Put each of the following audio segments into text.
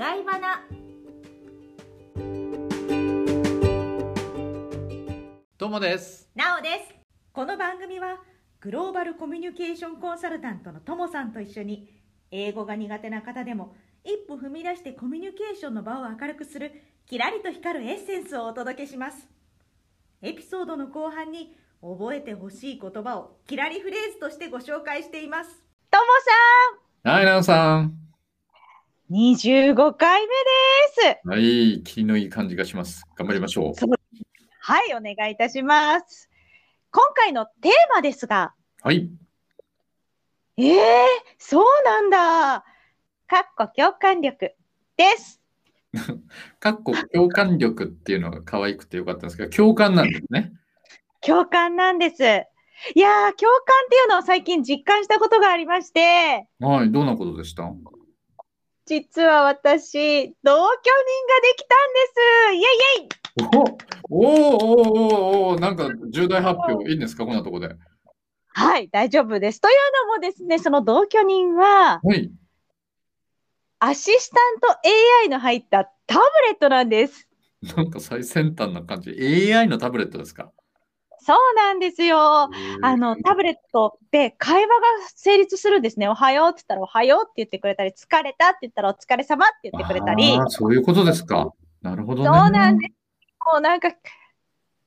外バナどうもです。なおです。この番組はグローバルコミュニケーションコンサルタントのともさんと一緒に英語が苦手な方でも一歩踏み出してコミュニケーションの場を明るくするキラリと光るエッセンスをお届けします。エピソードの後半に覚えてほしい言葉をキラリフレーズとしてご紹介しています。ともはい、なおさん。さん、25回目です。はい、気のいい感じがします。頑張りましょう。はい、お願いいたします。今回のテーマですが、はい。えー、そうなんだ。かっこ共感力です。かっこ共感力っていうのが可愛くてよかったんですけど、共感なんですね。共感なんです。いやー、共感っていうのを最近実感したことがありまして、はい、どんなことでした？実は私、同居人ができたんです。イェイイェイおおおおおおなんか重大発表いいんですか？こんなとこで。はい、大丈夫です。というのもですね、その同居人は、はい。アシスタント AI の入ったタブレットなんです。なんか最先端な感じ。AI のタブレットですか？そうなんですよ。あの、タブレットで会話が成立するんですね。おはようって言ったらおはようって言ってくれたり、疲れたって言ったらお疲れ様って言ってくれたり、そういうことですか。なるほどね。そうなんです。もうなんか、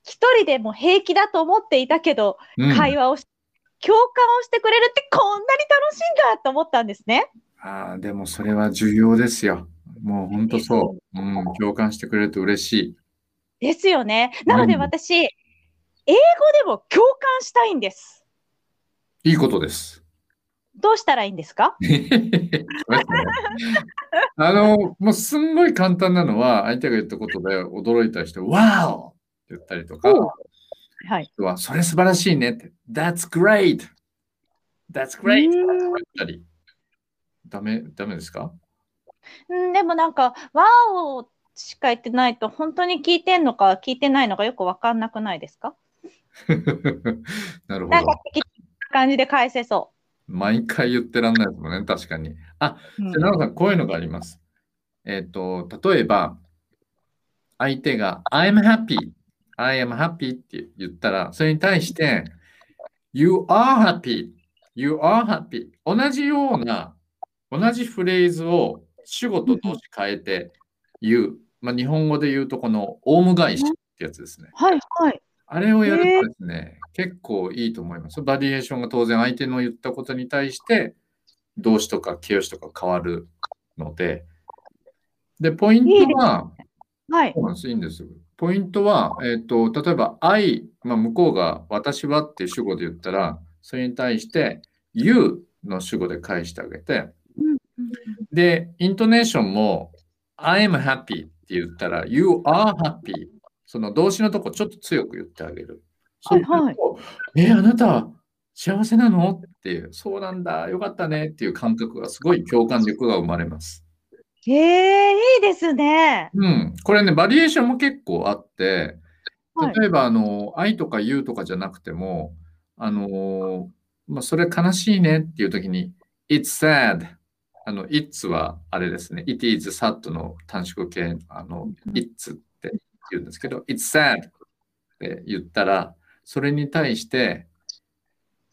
一人でも平気だと思っていたけど、うん会話をし、共感をしてくれるってこんなに楽しいんだと思ったんですね。ああ、でもそれは重要ですよ。もう本当そう。うん、共感してくれると嬉しい。ですよね。なのでうん私、英語でも共感したいんです。いいことです。どうしたらいいんですか？あの、もうすんごい簡単なのは、相手が言ったことで驚いた人、Wow! って言ったりとか、おはい。はそれ素晴らしいねって、That's great! That's great! ったり。ダメ、ダメですか？うん、でもなんか、ワオしか言ってないと、本当に聞いてんのか聞いてないのかよくわかんなくないですか？なるほどなんか。感じで返せそ毎回言ってらんないですもんね、確かに。あ、じゃあ、さん、こういうのがあります。えっ、と、例えば、相手が I'm happy, I am happy って言ったら、それに対して、You are happy, You are happy 同じような、同じフレーズを主語と動詞変えて言う。まあ、日本語で言うと、このオウム返しってやつですね。はいはい。あれをやるとですね、結構いいと思います。バリエーションが当然相手の言ったことに対して動詞とか形容詞とか変わるので、で、ポイントは、はいそ。うなんです、いいんです。ポイントは、えっ、と、例えば、I、まあ、向こうが私はっていう主語で言ったら、それに対して、You の主語で返してあげて、で、イントネーションも、I am happy って言ったら、You are happy。その動詞のとこちょっと強く言ってあげる。はいはいそうするとえ、あなた幸せなの？っていう、そうなんだ、よかったねっていう感覚がすごい共感力が生まれます。へえ、いいですね。うん。これね、バリエーションも結構あって、はい例えば、あの、愛とか言うとかじゃなくても、あの、まあ、それ悲しいねっていう時に、It's sad。あの、It's はあれですね。It is sad の短縮形、あの、It's 言うんですけど、It's sad って言ったら、それに対して、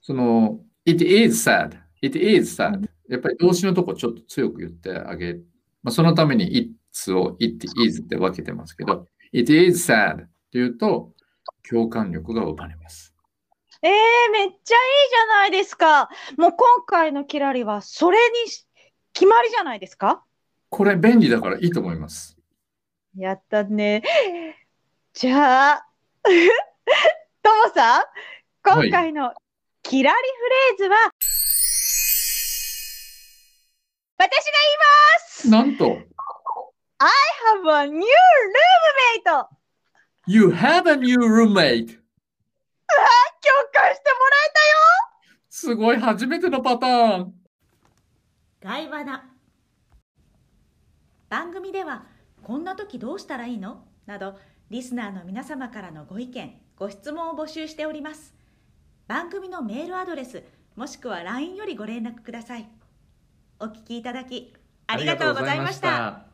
その、It is sad。It is sad。やっぱり動詞のとこちょっと強く言ってあげる。まあ、そのために It's を It is って分けてますけど、It is sad っていうと、共感力が生まれます。えー、めっちゃいいじゃないですか。もう今回のキラリはそれにし決まりじゃないですか？これ便利だからいいと思います。やったね。じゃあ、ともさん、今回のキラリフレーズは、私が言いますなんと、!have a new roommate! You have a new roommate! 共感してもすごい、初めてのパターン。外バナ番組ではこんな時どうしたらいいの？などリスナーの皆様からのご意見ご質問を募集しております。番組のメールアドレスもしくは LINE よりご連絡ください。お聞きいただきありがとうございましたありがとうございました。